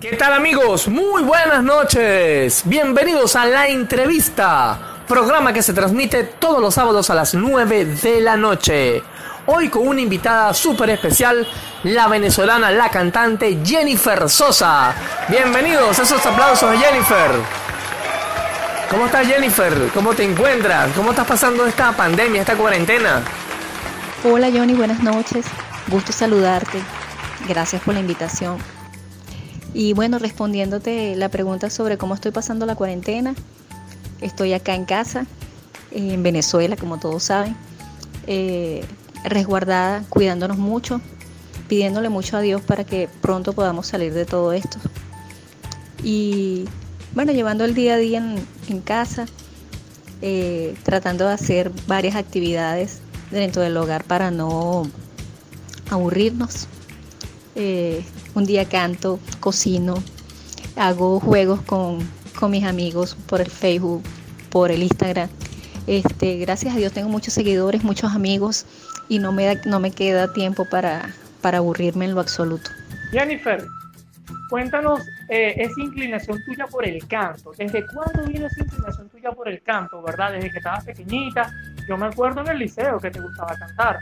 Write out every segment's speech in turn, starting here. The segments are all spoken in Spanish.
¿Qué tal amigos? Muy buenas noches. Bienvenidos a la entrevista, programa que se transmite todos los sábados a las 9 de la noche. Hoy con una invitada súper especial, la venezolana, la cantante Jennifer Sosa. Bienvenidos, esos aplausos Jennifer. ¿Cómo estás Jennifer? ¿Cómo te encuentras? ¿Cómo estás pasando esta pandemia, esta cuarentena? Hola Johnny, buenas noches. Gusto saludarte. Gracias por la invitación. Y bueno, respondiéndote la pregunta sobre cómo estoy pasando la cuarentena, estoy acá en casa, en Venezuela, como todos saben, eh, resguardada, cuidándonos mucho, pidiéndole mucho a Dios para que pronto podamos salir de todo esto. Y bueno, llevando el día a día en, casa, eh, tratando de hacer varias actividades dentro del hogar para no aburrirnos. Eh, un día canto, cocino, hago juegos con, mis amigos por el Facebook, por el Instagram. Este, gracias a Dios tengo muchos seguidores, muchos amigos y no me, no me queda tiempo para, para aburrirme en lo absoluto. Jennifer, cuéntanos eh, esa inclinación tuya por el canto. ¿Desde cuándo vino esa inclinación tuya por el canto, verdad? Desde que estabas pequeñita. Yo me acuerdo en el liceo que te gustaba cantar.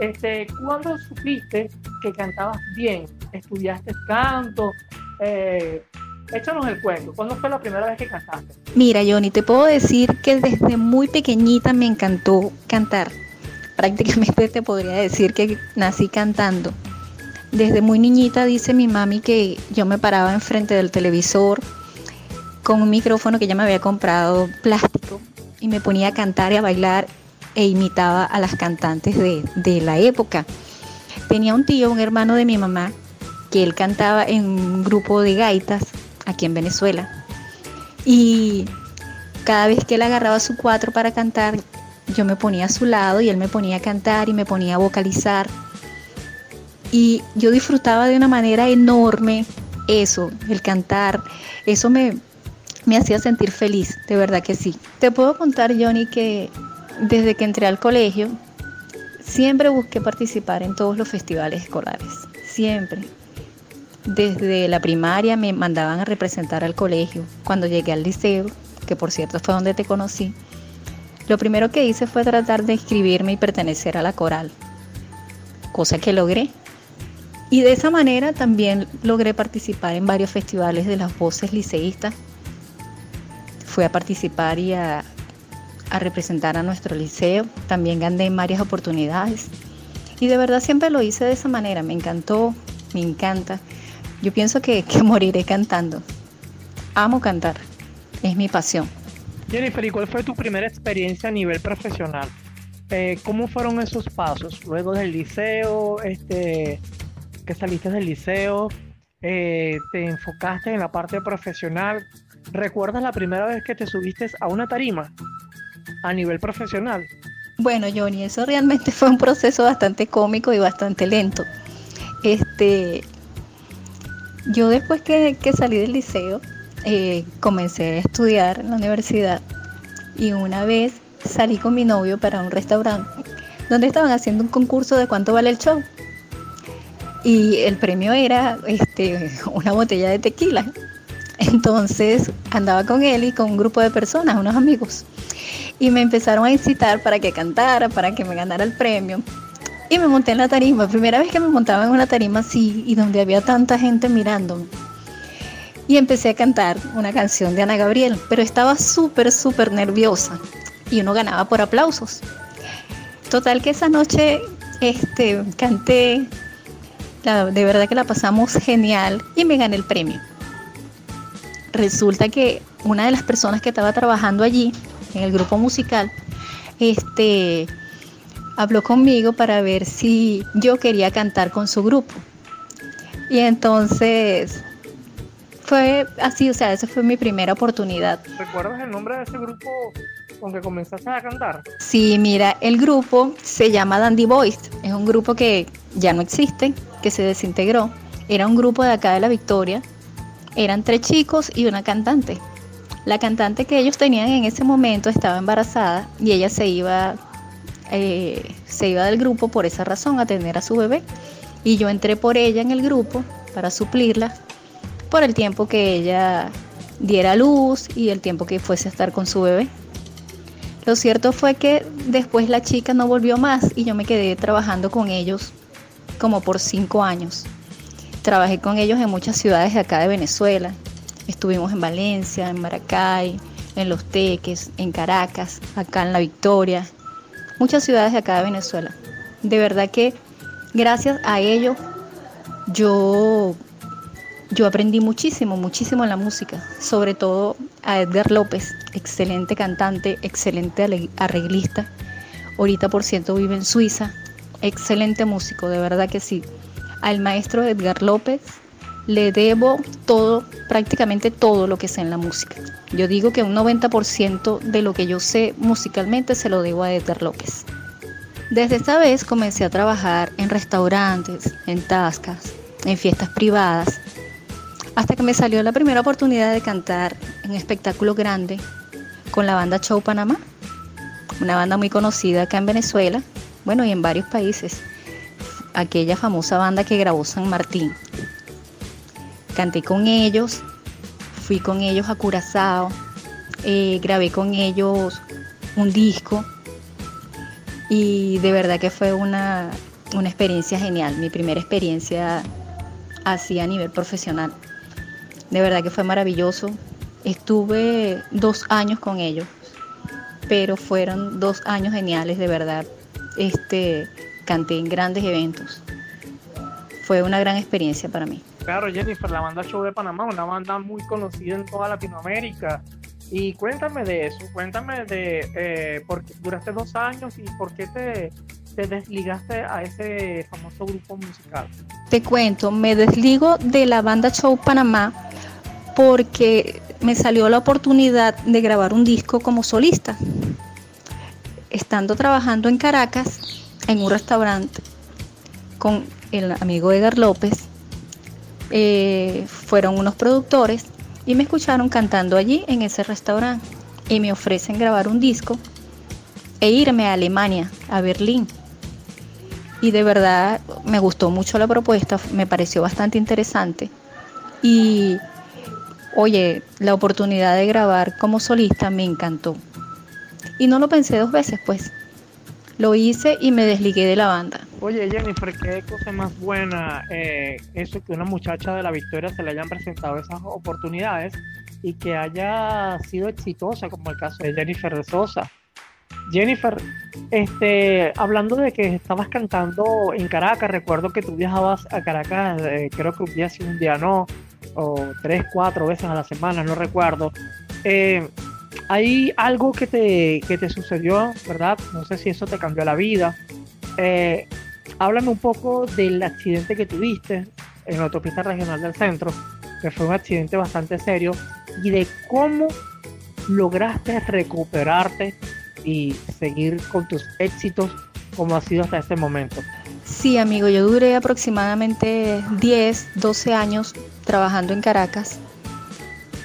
Este, ¿Cuándo supiste que cantabas bien? ¿Estudiaste canto? Eh, échanos el cuento. ¿Cuándo fue la primera vez que cantaste? Mira, Johnny, te puedo decir que desde muy pequeñita me encantó cantar. Prácticamente te podría decir que nací cantando. Desde muy niñita dice mi mami que yo me paraba enfrente del televisor con un micrófono que ella me había comprado plástico y me ponía a cantar y a bailar e imitaba a las cantantes de, de la época. Tenía un tío, un hermano de mi mamá, que él cantaba en un grupo de gaitas aquí en Venezuela. Y cada vez que él agarraba su cuatro para cantar, yo me ponía a su lado y él me ponía a cantar y me ponía a vocalizar. Y yo disfrutaba de una manera enorme eso, el cantar. Eso me, me hacía sentir feliz, de verdad que sí. Te puedo contar, Johnny, que desde que entré al colegio, siempre busqué participar en todos los festivales escolares, siempre. Desde la primaria me mandaban a representar al colegio. Cuando llegué al liceo, que por cierto fue donde te conocí, lo primero que hice fue tratar de inscribirme y pertenecer a la coral, cosa que logré. Y de esa manera también logré participar en varios festivales de las voces liceístas. Fui a participar y a, a representar a nuestro liceo. También gané en varias oportunidades. Y de verdad siempre lo hice de esa manera. Me encantó, me encanta. Yo pienso que, moriré cantando. Amo cantar, es mi pasión. Jennifer, ¿y cuál fue tu primera experiencia a nivel profesional? Eh, ¿Cómo fueron esos pasos? Luego del liceo, este, que saliste del liceo, eh, te enfocaste en la parte profesional. ¿Recuerdas la primera vez que te subiste a una tarima a nivel profesional? Bueno, Johnny, eso realmente fue un proceso bastante cómico y bastante lento. Este, yo después que, salí del liceo, eh, comencé a estudiar en la universidad y una vez salí con mi novio para un restaurante donde estaban haciendo un concurso de cuánto vale el show. Y el premio era este, una botella de tequila. Entonces andaba con él y con un grupo de personas, unos amigos. Y me empezaron a incitar para que cantara, para que me ganara el premio. Y me monté en la tarima, primera vez que me montaba en una tarima así y donde había tanta gente mirándome. Y empecé a cantar una canción de Ana Gabriel, pero estaba súper, súper nerviosa y uno ganaba por aplausos. Total que esa noche este, canté, de verdad que la pasamos genial y me gané el premio. Resulta que una de las personas que estaba trabajando allí, en el grupo musical, este, habló conmigo para ver si yo quería cantar con su grupo. Y entonces fue así, o sea, esa fue mi primera oportunidad. ¿Recuerdas el nombre de ese grupo con que comenzaste a cantar? Sí, mira, el grupo se llama Dandy Boys. Es un grupo que ya no existe, que se desintegró. Era un grupo de acá de La Victoria. Eran tres chicos y una cantante. La cantante que ellos tenían en ese momento estaba embarazada y ella se iba eh, se iba del grupo por esa razón, a tener a su bebé. Y yo entré por ella en el grupo para suplirla, por el tiempo que ella diera luz y el tiempo que fuese a estar con su bebé. Lo cierto fue que después la chica no volvió más y yo me quedé trabajando con ellos como por cinco años. Trabajé con ellos en muchas ciudades de acá de Venezuela. Estuvimos en Valencia, en Maracay, en Los Teques, en Caracas, acá en La Victoria, muchas ciudades de acá de Venezuela. De verdad que gracias a ellos yo, yo aprendí muchísimo, muchísimo en la música, sobre todo a Edgar López, excelente cantante, excelente arreglista. Ahorita por cierto vive en Suiza, excelente músico, de verdad que sí. Al maestro Edgar López le debo todo, prácticamente todo lo que sé en la música. Yo digo que un 90% de lo que yo sé musicalmente se lo debo a Edgar López. Desde esta vez comencé a trabajar en restaurantes, en tascas, en fiestas privadas, hasta que me salió la primera oportunidad de cantar en espectáculo grande con la banda Show Panamá, una banda muy conocida acá en Venezuela, bueno, y en varios países, aquella famosa banda que grabó San Martín canté con ellos, fui con ellos a Curazao, eh, grabé con ellos un disco y de verdad que fue una, una experiencia genial, mi primera experiencia así a nivel profesional. De verdad que fue maravilloso. Estuve dos años con ellos, pero fueron dos años geniales, de verdad. Este, canté en grandes eventos. Fue una gran experiencia para mí claro, Jennifer, la banda Show de Panamá, una banda muy conocida en toda Latinoamérica. Y cuéntame de eso, cuéntame de eh, por qué duraste dos años y por qué te, te desligaste a ese famoso grupo musical. Te cuento, me desligo de la banda Show Panamá porque me salió la oportunidad de grabar un disco como solista. Estando trabajando en Caracas, en un restaurante, con el amigo Edgar López, eh, fueron unos productores y me escucharon cantando allí en ese restaurante y me ofrecen grabar un disco e irme a Alemania, a Berlín. Y de verdad me gustó mucho la propuesta, me pareció bastante interesante. Y oye, la oportunidad de grabar como solista me encantó. Y no lo pensé dos veces, pues. Lo hice y me desligué de la banda. Oye Jennifer, qué cosa más buena eh, eso que una muchacha de la Victoria se le hayan presentado esas oportunidades y que haya sido exitosa, como el caso de Jennifer de Sosa. Jennifer, este, hablando de que estabas cantando en Caracas, recuerdo que tú viajabas a Caracas, eh, creo que un día sí, un día no, o tres, cuatro veces a la semana, no recuerdo. Eh, hay algo que te, que te sucedió, ¿verdad? No sé si eso te cambió la vida. Eh, háblame un poco del accidente que tuviste en la autopista regional del centro, que fue un accidente bastante serio, y de cómo lograste recuperarte y seguir con tus éxitos como ha sido hasta este momento. Sí, amigo, yo duré aproximadamente 10, 12 años trabajando en Caracas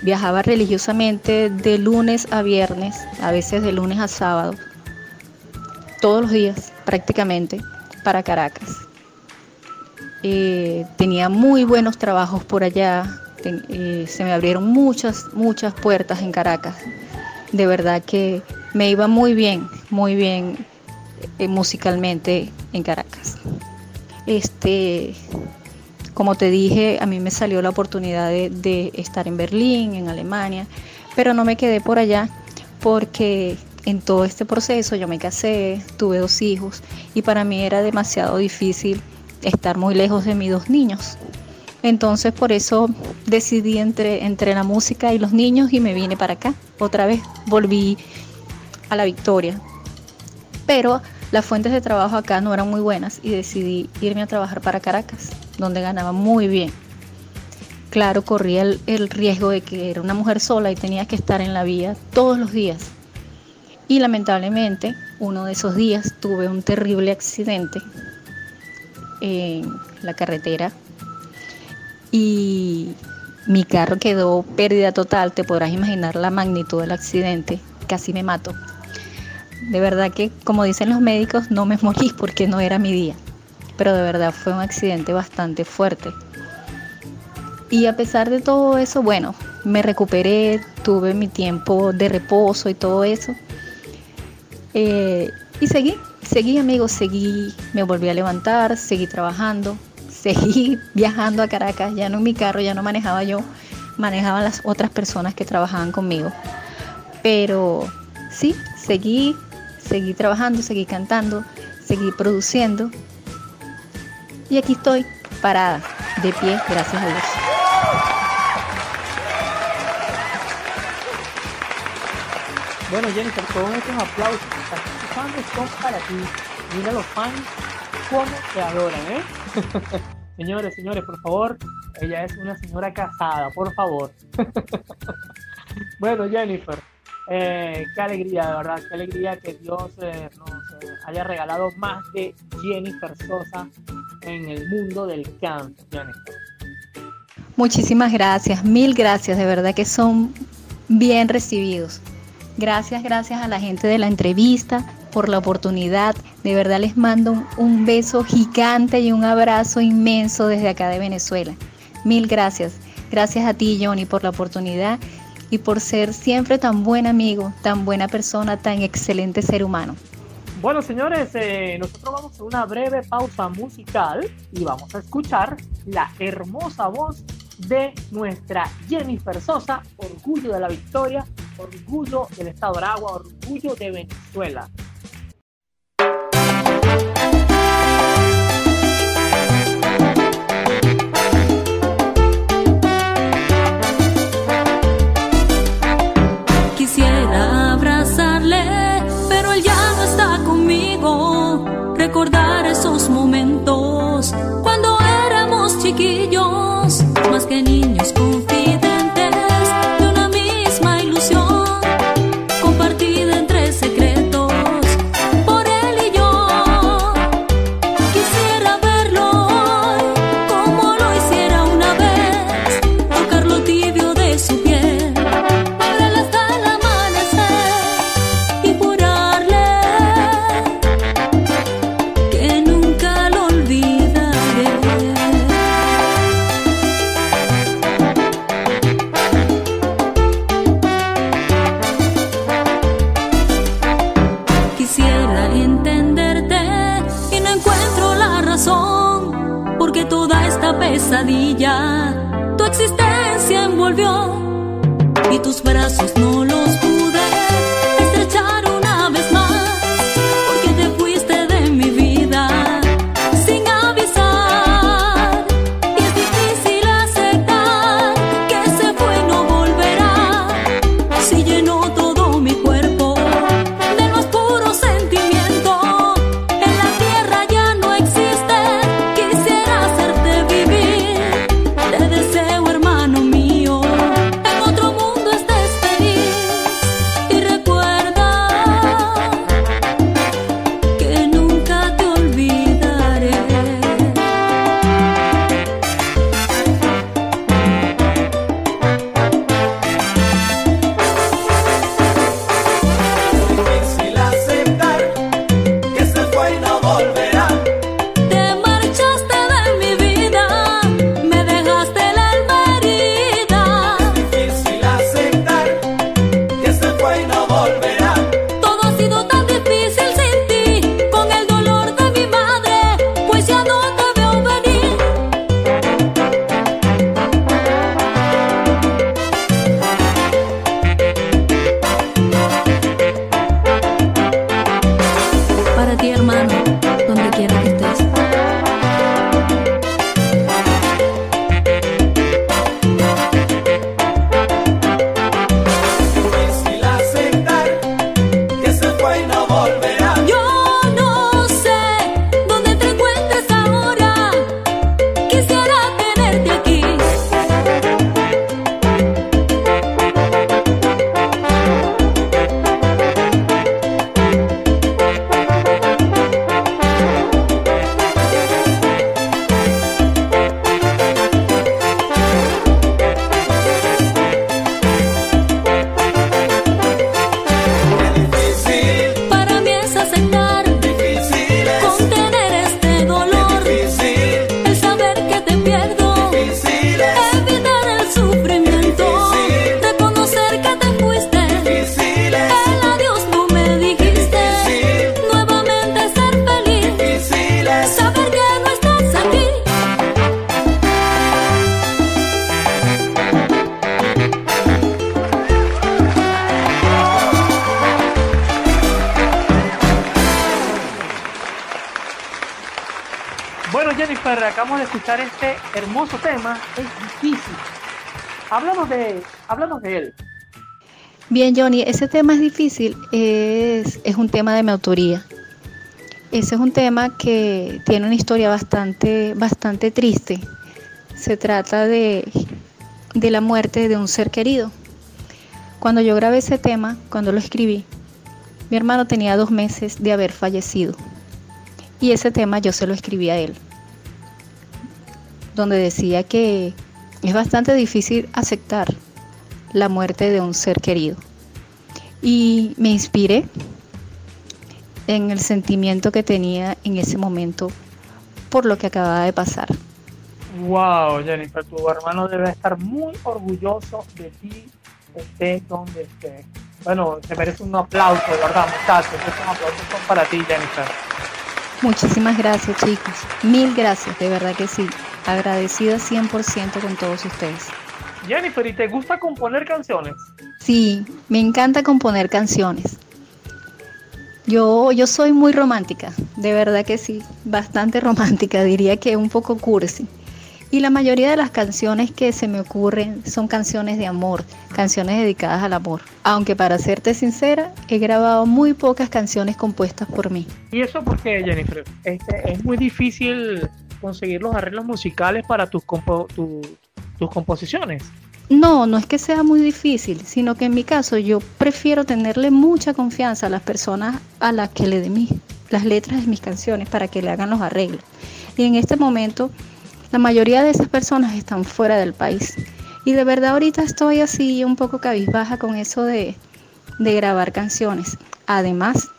Viajaba religiosamente de lunes a viernes, a veces de lunes a sábado, todos los días prácticamente, para Caracas. Eh, tenía muy buenos trabajos por allá, eh, se me abrieron muchas, muchas puertas en Caracas. De verdad que me iba muy bien, muy bien eh, musicalmente en Caracas. Este, como te dije, a mí me salió la oportunidad de, estar en Berlín, en Alemania, pero no me quedé por allá porque en todo este proceso yo me casé, tuve dos hijos y para mí era demasiado difícil estar muy lejos de mis dos niños. Entonces por eso decidí entre, entre la música y los niños y me vine para acá. Otra vez volví a la victoria. Pero las fuentes de trabajo acá no eran muy buenas y decidí irme a trabajar para Caracas, donde ganaba muy bien. Claro, corría el, riesgo de que era una mujer sola y tenía que estar en la vía todos los días. Y lamentablemente, uno de esos días tuve un terrible accidente en la carretera y mi carro quedó pérdida total. Te podrás imaginar la magnitud del accidente. Casi me mato. De verdad que, como dicen los médicos, no me morí porque no era mi día. Pero de verdad fue un accidente bastante fuerte. Y a pesar de todo eso, bueno, me recuperé, tuve mi tiempo de reposo y todo eso. Eh, y seguí, seguí amigos, seguí, me volví a levantar, seguí trabajando, seguí viajando a Caracas, ya no en mi carro, ya no manejaba yo, manejaban las otras personas que trabajaban conmigo. Pero sí, seguí, seguí trabajando, seguí cantando, seguí produciendo. Y aquí estoy, parada, de pie, gracias a Dios. Bueno, Jennifer, todos estos aplausos que estás escuchando son para ti. Mira los fans cómo te adoran, ¿eh? señores, señores, por favor, ella es una señora casada, por favor. bueno, Jennifer, eh, qué alegría, de verdad, qué alegría que Dios eh, nos eh, haya regalado más de Jennifer Sosa en el mundo del canto. Muchísimas gracias, mil gracias, de verdad que son bien recibidos. Gracias, gracias a la gente de la entrevista por la oportunidad. De verdad les mando un, beso gigante y un abrazo inmenso desde acá de Venezuela. Mil gracias. Gracias a ti, Johnny, por la oportunidad y por ser siempre tan buen amigo, tan buena persona, tan excelente ser humano. Bueno, señores, eh, nosotros vamos a una breve pausa musical y vamos a escuchar la hermosa voz de nuestra Jennifer Sosa, orgullo de la victoria, orgullo del Estado de Aragua, orgullo de Venezuela. Bien, Johnny, ese tema es difícil. Es, es un tema de mi autoría. Ese es un tema que tiene una historia bastante, bastante triste. Se trata de, de la muerte de un ser querido. Cuando yo grabé ese tema, cuando lo escribí, mi hermano tenía dos meses de haber fallecido. Y ese tema yo se lo escribí a él, donde decía que es bastante difícil aceptar la muerte de un ser querido. Y me inspiré en el sentimiento que tenía en ese momento por lo que acababa de pasar. Wow, Jennifer, tu hermano debe estar muy orgulloso de ti, esté donde esté. Bueno, te merece un aplauso, de verdad, muchachos. un aplauso para ti, Jennifer. Muchísimas gracias, chicos. Mil gracias, de verdad que sí. Agradecida 100% con todos ustedes. Jennifer, ¿y te gusta componer canciones? Sí, me encanta componer canciones. Yo, yo soy muy romántica, de verdad que sí, bastante romántica, diría que un poco cursi. Y la mayoría de las canciones que se me ocurren son canciones de amor, canciones dedicadas al amor. Aunque para serte sincera, he grabado muy pocas canciones compuestas por mí. ¿Y eso por qué, Jennifer? Este, es muy difícil conseguir los arreglos musicales para tus, composiciones. No, no es que sea muy difícil, sino que en mi caso yo prefiero tenerle mucha confianza a las personas a las que le dé las letras de mis canciones para que le hagan los arreglos. Y en este momento la mayoría de esas personas están fuera del país. Y de verdad ahorita estoy así un poco cabizbaja con eso de, grabar canciones. Además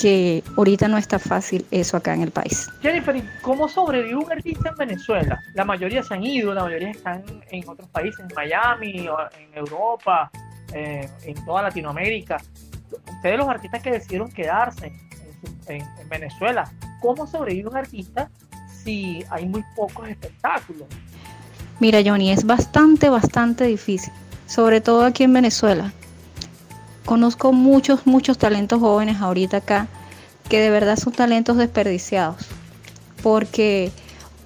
que ahorita no está fácil eso acá en el país. Jennifer, ¿cómo sobrevive un artista en Venezuela? La mayoría se han ido, la mayoría están en otros países, en Miami, en Europa, eh, en toda Latinoamérica. Ustedes los artistas que decidieron quedarse en Venezuela, ¿cómo sobrevive un artista si hay muy pocos espectáculos. Mira, Johnny, es bastante, bastante difícil, sobre todo aquí en Venezuela. Conozco muchos, muchos talentos jóvenes ahorita acá que de verdad son talentos desperdiciados, porque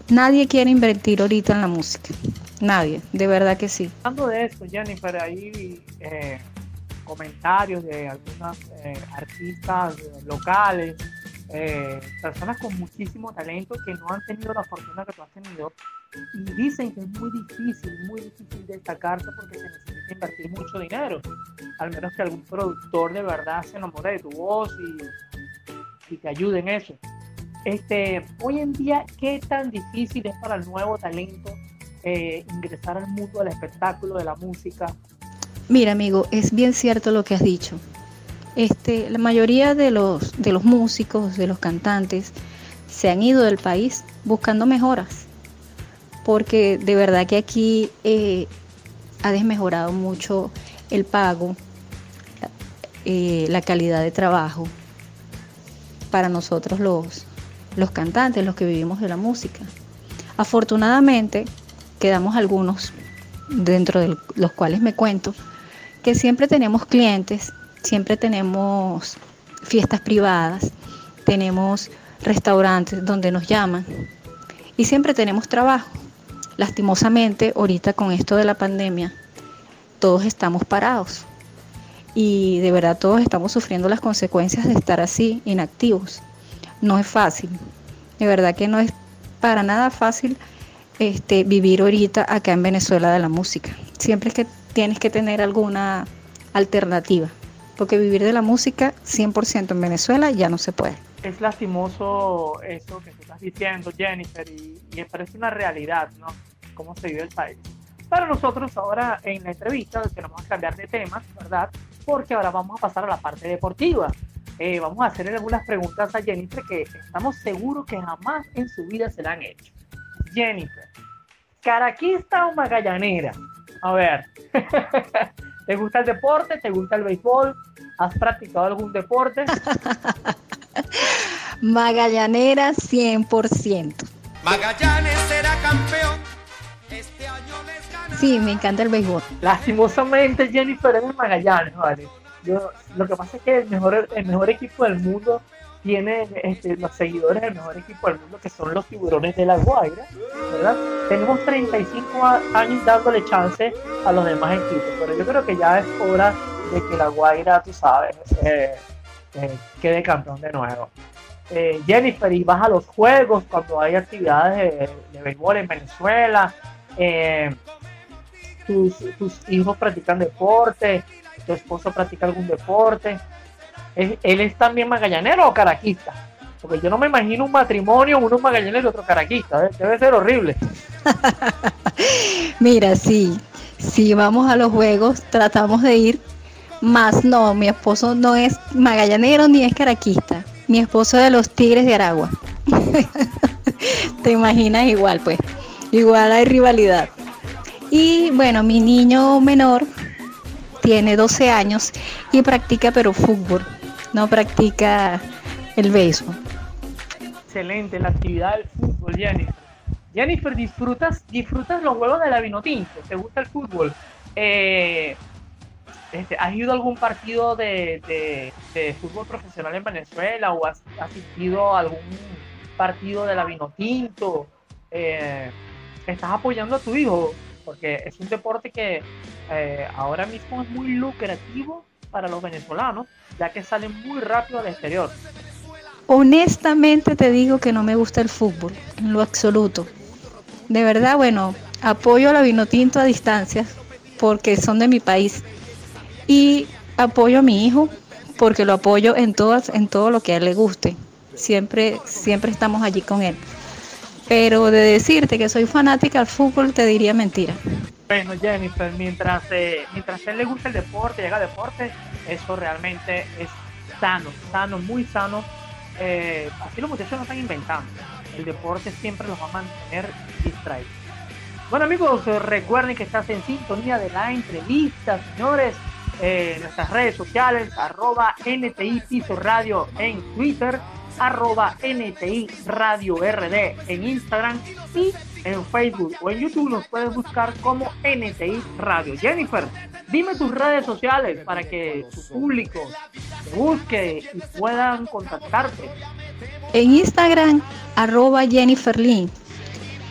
nadie quiere invertir ahorita en la música. Nadie, de verdad que sí. Hablando de eso, Jennifer, hay eh, comentarios de algunos eh, artistas locales eh, personas con muchísimo talento que no han tenido la fortuna que tú has tenido y dicen que es muy difícil, muy difícil destacarse porque se necesita invertir mucho dinero, al menos que algún productor de verdad se enamore de tu voz y, te ayude en eso. Este, hoy en día, ¿qué tan difícil es para el nuevo talento eh, ingresar al mundo del espectáculo, de la música? Mira, amigo, es bien cierto lo que has dicho. Este, la mayoría de los, de los músicos, de los cantantes, se han ido del país buscando mejoras, porque de verdad que aquí eh, ha desmejorado mucho el pago, eh, la calidad de trabajo para nosotros los, los cantantes, los que vivimos de la música. Afortunadamente, quedamos algunos, dentro de los cuales me cuento, que siempre tenemos clientes siempre tenemos fiestas privadas, tenemos restaurantes donde nos llaman y siempre tenemos trabajo. Lastimosamente, ahorita con esto de la pandemia, todos estamos parados y de verdad todos estamos sufriendo las consecuencias de estar así, inactivos. No es fácil, de verdad que no es para nada fácil este, vivir ahorita acá en Venezuela de la música. Siempre es que tienes que tener alguna alternativa porque vivir de la música 100% en Venezuela ya no se puede. Es lastimoso eso que tú estás diciendo, Jennifer, y, me parece una realidad, ¿no? Cómo se vive el país. Para nosotros ahora en la entrevista tenemos que cambiar de tema, ¿verdad? Porque ahora vamos a pasar a la parte deportiva. Eh, vamos a hacer algunas preguntas a Jennifer que estamos seguros que jamás en su vida se la han hecho. Jennifer, ¿caraquista o magallanera? A ver, ¿Te gusta el deporte? ¿Te gusta el béisbol? ¿Has practicado algún deporte? Magallanera 100%. Magallanes será campeón. Este año les gana. Sí, me encanta el béisbol. Lastimosamente Jennifer es Magallanes, ¿vale? Yo, lo que pasa es que el mejor, el mejor equipo del mundo tiene este, los seguidores del mejor equipo del mundo, que son los tiburones de la Guaira, ¿verdad? Tenemos 35 años dándole chance a los demás equipos, pero yo creo que ya es hora de que la Guaira, tú sabes, eh, eh, quede campeón de nuevo. Eh, Jennifer, y vas a los juegos cuando hay actividades de, de béisbol en Venezuela, tus, tus hijos practican deporte, tu esposo practica algún deporte, ¿Él es también magallanero o caraquista? Porque yo no me imagino un matrimonio, uno magallanero y otro caraquista. Debe ser horrible. Mira, sí, si vamos a los juegos, tratamos de ir, más no, mi esposo no es magallanero ni es caraquista. Mi esposo es de los Tigres de Aragua. Te imaginas igual, pues. Igual hay rivalidad. Y bueno, mi niño menor tiene 12 años y practica pero fútbol no practica el béisbol. Excelente la actividad del fútbol, Jennifer. Jennifer, ¿disfrutas, disfrutas los juegos de la Vinotinto? ¿Te gusta el fútbol? Eh, este, ¿Has ido a algún partido de, fútbol profesional en Venezuela o has asistido a algún partido de la Vinotinto? Eh, ¿Estás apoyando a tu hijo? Porque es un deporte que eh, ahora mismo es muy lucrativo para los venezolanos, ya que salen muy rápido al exterior. Honestamente te digo que no me gusta el fútbol, en lo absoluto. De verdad, bueno, apoyo a la Vinotinto a distancia, porque son de mi país. Y apoyo a mi hijo, porque lo apoyo en, todas, en todo lo que a él le guste. Siempre, siempre estamos allí con él. Pero de decirte que soy fanática al fútbol, te diría mentira. Bueno, Jennifer, mientras, eh, mientras a él le gusta el deporte, llega al deporte, eso realmente es sano, sano, muy sano. Eh, así los muchachos no están inventando. El deporte siempre los va a mantener distraídos. Bueno amigos, eh, recuerden que estás en sintonía de la entrevista, señores. en nuestras redes sociales, arroba NTI Piso Radio en Twitter, arroba NTI Radio RD en Instagram y en Facebook o en YouTube nos puedes buscar como NTI Radio. Jennifer, dime tus redes sociales para que tu público te busque y puedan contactarte. En Instagram, arroba Jennifer Lynn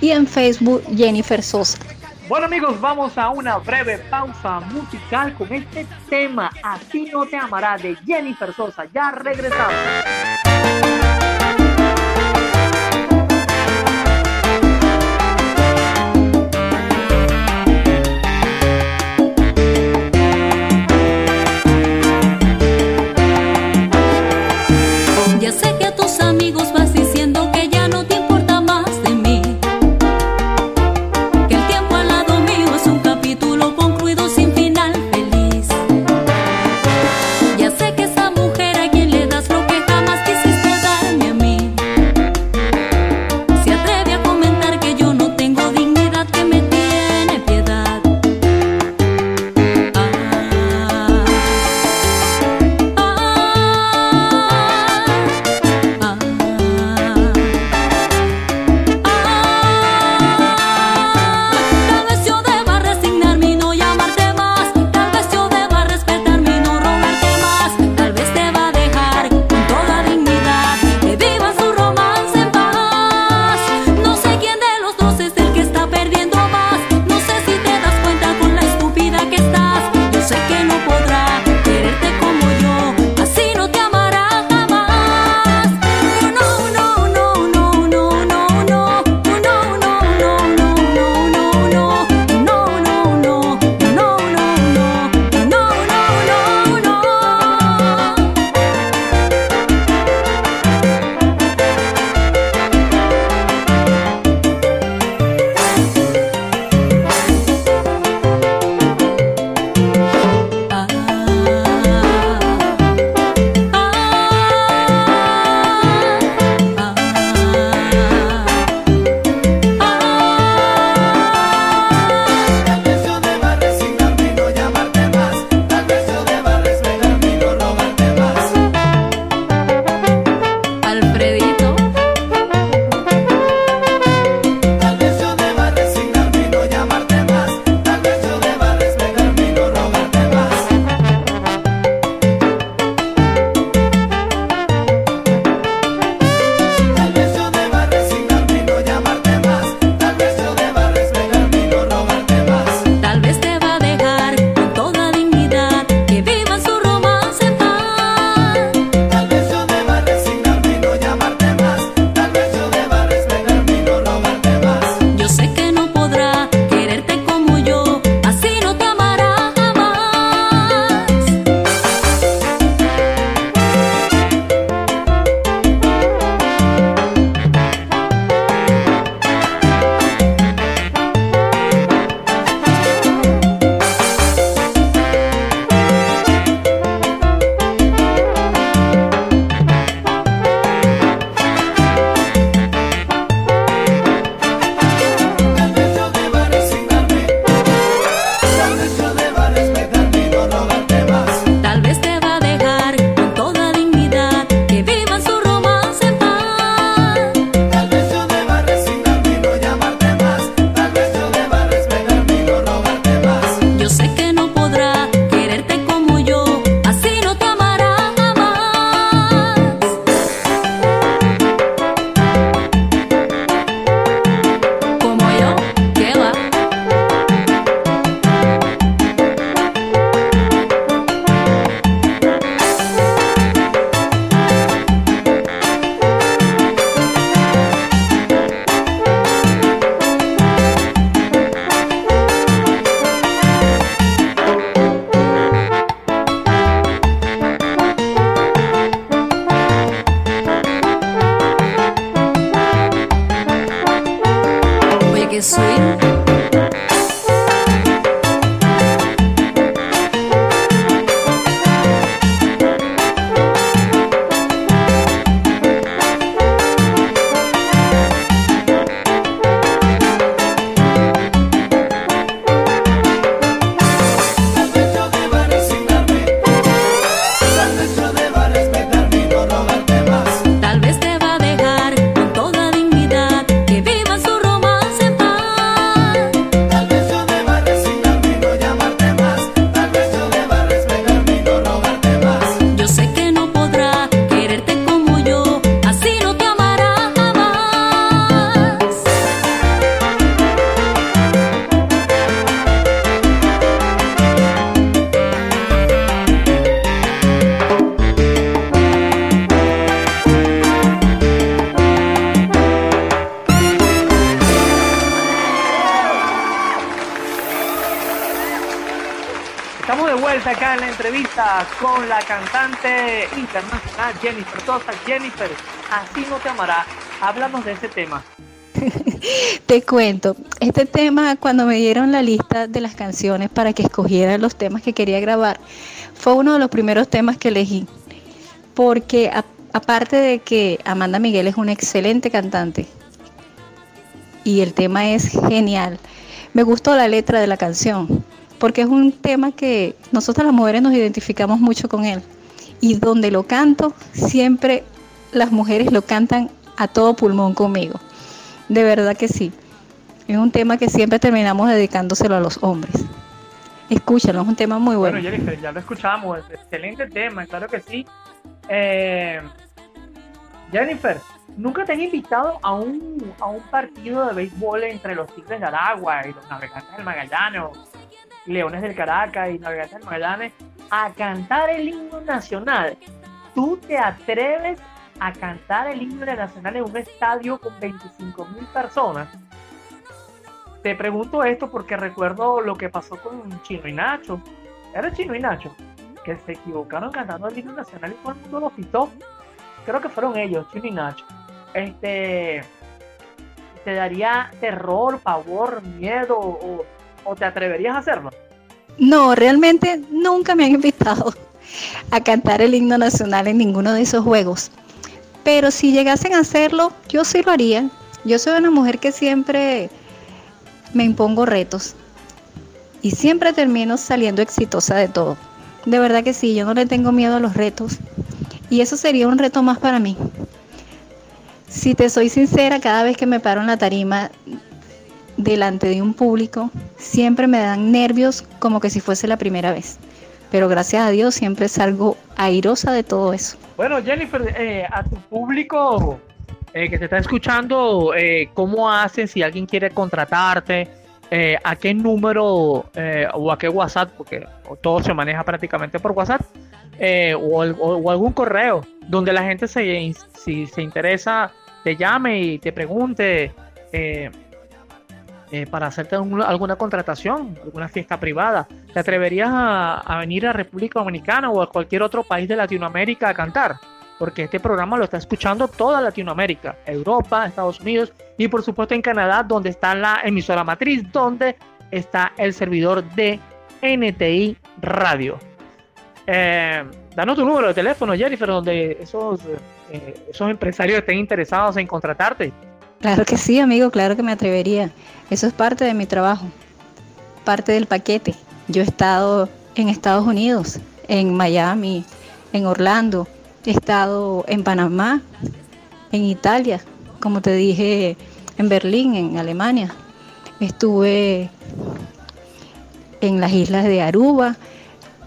y en Facebook, Jennifer Sosa. Bueno amigos, vamos a una breve pausa musical con este tema, Así no te amará, de Jennifer Sosa. Ya regresamos. Jennifer, así no te amará. Háblanos de ese tema. te cuento, este tema cuando me dieron la lista de las canciones para que escogiera los temas que quería grabar, fue uno de los primeros temas que elegí. Porque aparte de que Amanda Miguel es una excelente cantante y el tema es genial, me gustó la letra de la canción porque es un tema que nosotras las mujeres nos identificamos mucho con él. Y donde lo canto, siempre las mujeres lo cantan a todo pulmón conmigo. De verdad que sí. Es un tema que siempre terminamos dedicándoselo a los hombres. Escúchalo, es un tema muy bueno. Bueno, Jennifer, ya lo escuchamos, excelente tema, claro que sí. Eh, Jennifer, ¿nunca te han invitado a un, a un partido de béisbol entre los Tigres de Aragua y los Navegantes del Magallanes Leones del Caracas y Navegantes del Magallanes a cantar el himno nacional. ¿Tú te atreves a cantar el himno nacional en un estadio con 25 mil personas? Te pregunto esto porque recuerdo lo que pasó con Chino y Nacho. Era Chino y Nacho, que se equivocaron cantando el himno nacional y todo el mundo lo pitó. Creo que fueron ellos, Chino y Nacho. Este, ¿Te daría terror, pavor, miedo o ¿O te atreverías a hacerlo? No, realmente nunca me han invitado a cantar el himno nacional en ninguno de esos juegos. Pero si llegasen a hacerlo, yo sí lo haría. Yo soy una mujer que siempre me impongo retos y siempre termino saliendo exitosa de todo. De verdad que sí, yo no le tengo miedo a los retos y eso sería un reto más para mí. Si te soy sincera, cada vez que me paro en la tarima delante de un público siempre me dan nervios como que si fuese la primera vez. Pero gracias a Dios siempre salgo airosa de todo eso. Bueno, Jennifer, eh, a tu público eh, que te está escuchando, eh, ¿cómo hacen si alguien quiere contratarte? ¿A qué número o a qué WhatsApp? Porque todo se maneja prácticamente por WhatsApp. O, algún correo donde la gente se, si se interesa te llame y te pregunte eh, para hacerte alguna contratación, alguna fiesta privada. ¿Te atreverías a, venir a República Dominicana o a cualquier otro país de Latinoamérica a cantar? Porque este programa lo está escuchando toda Latinoamérica, Europa, Estados Unidos y por supuesto en Canadá, donde está la emisora matriz, donde está el servidor de NTI Radio. Eh, danos tu número de teléfono, Jennifer, donde esos, eh, esos empresarios estén interesados en contratarte. Claro que sí, amigo, claro que me atrevería. Eso es parte de mi trabajo, parte del paquete. Yo he estado en Estados Unidos, en Miami, en Orlando, he estado en Panamá, en Italia, como te dije, en Berlín, en Alemania. Estuve en las islas de Aruba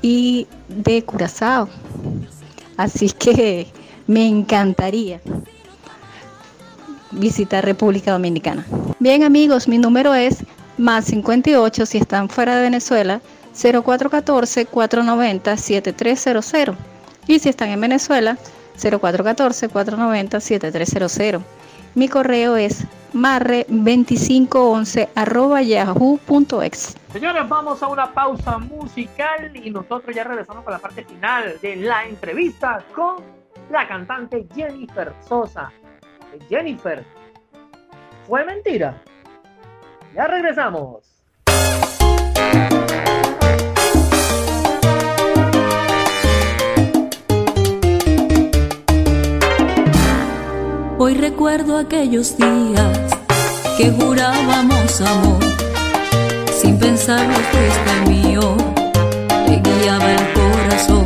y de Curazao. Así que me encantaría visitar República Dominicana. Bien amigos, mi número es más 58 si están fuera de Venezuela, 0414-490-7300. Y si están en Venezuela, 0414-490-7300. Mi correo es marre2511 arroba. Señores, vamos a una pausa musical y nosotros ya regresamos con la parte final de la entrevista con la cantante Jennifer Sosa. Jennifer, fue mentira. Ya regresamos. Hoy recuerdo aquellos días que jurábamos amor, sin pensarlo fuiste el mío, te guiaba el corazón.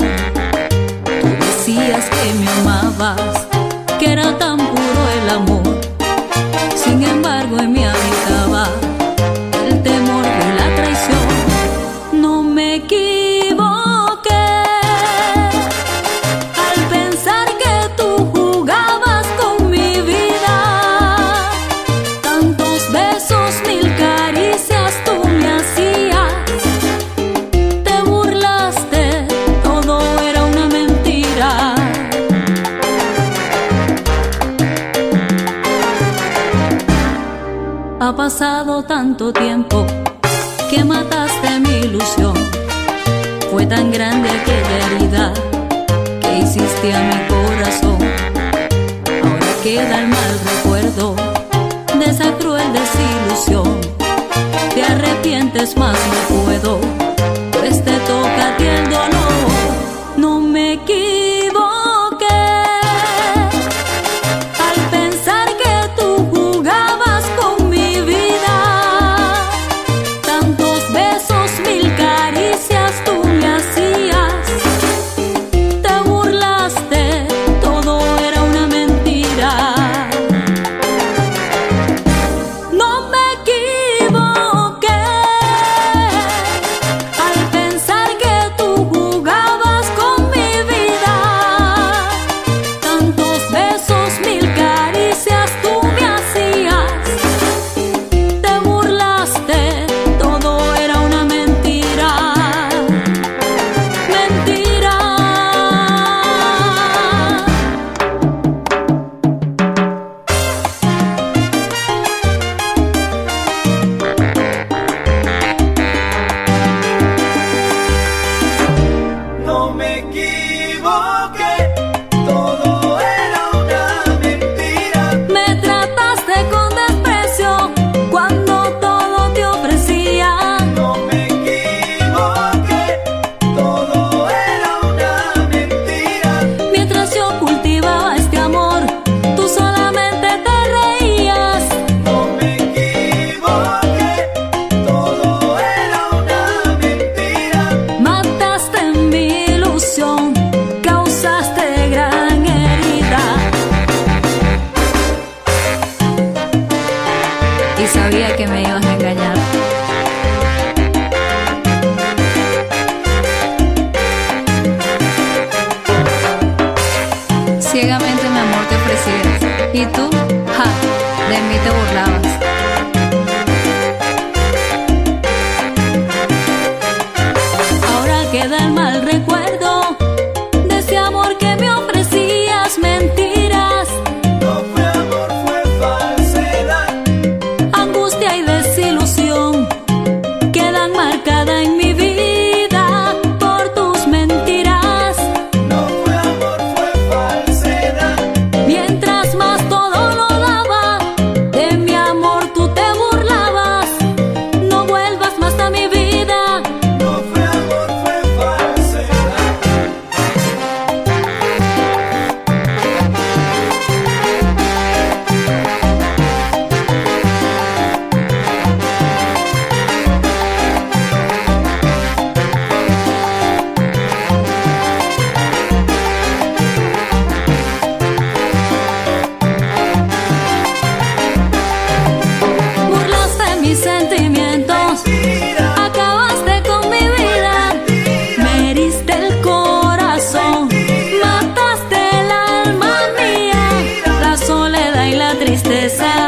Tú decías que me amabas que era tan puro el amor. Sin embargo, queda el mal recuerdo de esa cruel desilusión. Te arrepientes más, no puedo. Listen.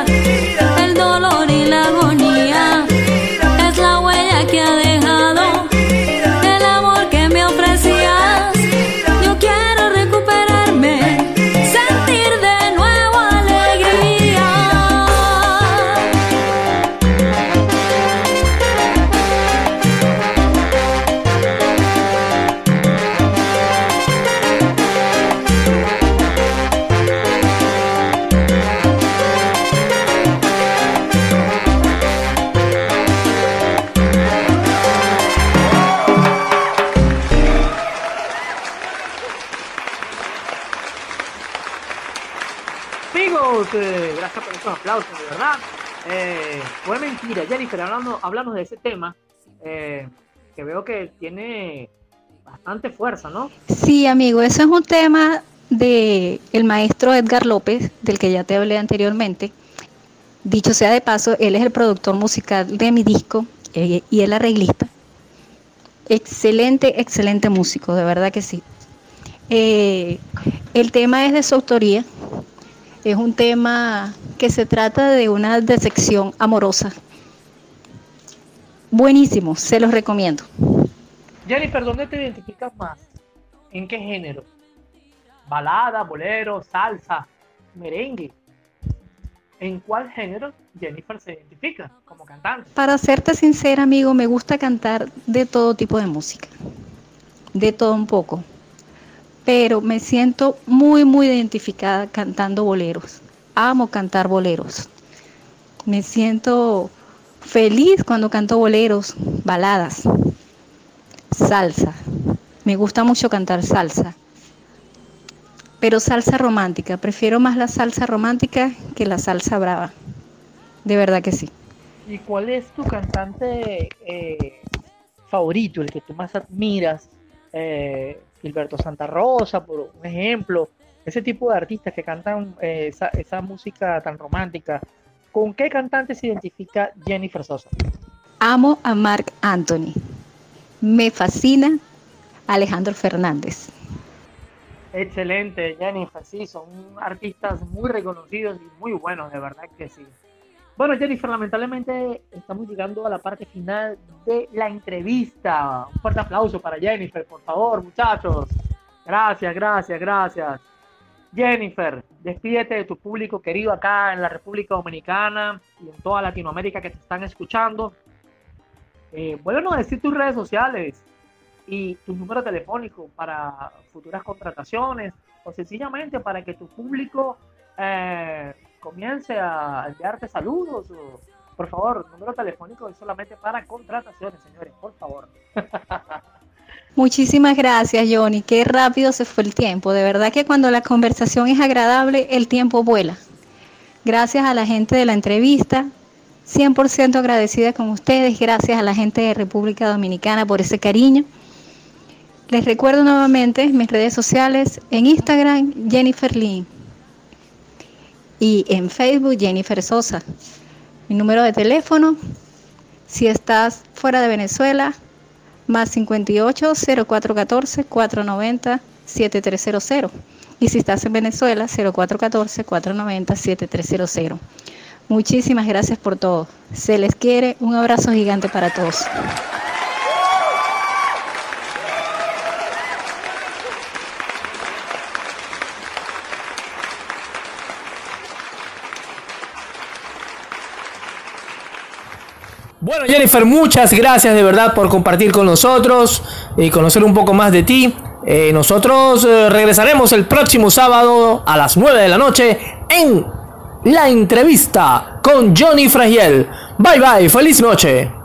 Mentira, Jennifer, hablando, hablamos de ese tema, eh, que veo que tiene bastante fuerza, ¿no? Sí, amigo, eso es un tema de el maestro Edgar López, del que ya te hablé anteriormente. Dicho sea de paso, él es el productor musical de mi disco eh, y el arreglista. Excelente, excelente músico, de verdad que sí. Eh, el tema es de su autoría. Es un tema que se trata de una decepción amorosa. Buenísimo, se los recomiendo. Jennifer, ¿dónde te identificas más? ¿En qué género? ¿Balada, bolero, salsa, merengue? ¿En cuál género Jennifer se identifica como cantante? Para serte sincera, amigo, me gusta cantar de todo tipo de música, de todo un poco, pero me siento muy, muy identificada cantando boleros. Amo cantar boleros. Me siento feliz cuando canto boleros, baladas, salsa. Me gusta mucho cantar salsa. Pero salsa romántica. Prefiero más la salsa romántica que la salsa brava. De verdad que sí. ¿Y cuál es tu cantante eh, favorito, el que tú más admiras? Eh, Gilberto Santa Rosa, por un ejemplo. Ese tipo de artistas que cantan eh, esa, esa música tan romántica. ¿Con qué cantante se identifica Jennifer Sosa? Amo a Mark Anthony. Me fascina Alejandro Fernández. Excelente, Jennifer, sí, son artistas muy reconocidos y muy buenos, de verdad que sí. Bueno, Jennifer, lamentablemente estamos llegando a la parte final de la entrevista. Un fuerte aplauso para Jennifer, por favor, muchachos. Gracias, gracias, gracias. Jennifer, despídete de tu público querido acá en la República Dominicana y en toda Latinoamérica que te están escuchando. Eh, bueno, decir tus redes sociales y tu número telefónico para futuras contrataciones o sencillamente para que tu público eh, comience a enviarte saludos. O, por favor, número telefónico es solamente para contrataciones, señores, por favor. Muchísimas gracias, Johnny. Qué rápido se fue el tiempo. De verdad que cuando la conversación es agradable, el tiempo vuela. Gracias a la gente de la entrevista. 100% agradecida con ustedes. Gracias a la gente de República Dominicana por ese cariño. Les recuerdo nuevamente mis redes sociales en Instagram, Jennifer Lee. Y en Facebook, Jennifer Sosa. Mi número de teléfono, si estás fuera de Venezuela, más 58 0414 490 7300. Y si estás en Venezuela, 0414 490 7300. Muchísimas gracias por todo. Se les quiere. Un abrazo gigante para todos. Bueno, Jennifer, muchas gracias de verdad por compartir con nosotros y conocer un poco más de ti. Eh, nosotros eh, regresaremos el próximo sábado a las 9 de la noche en la entrevista con Johnny Fragiel. Bye bye, feliz noche.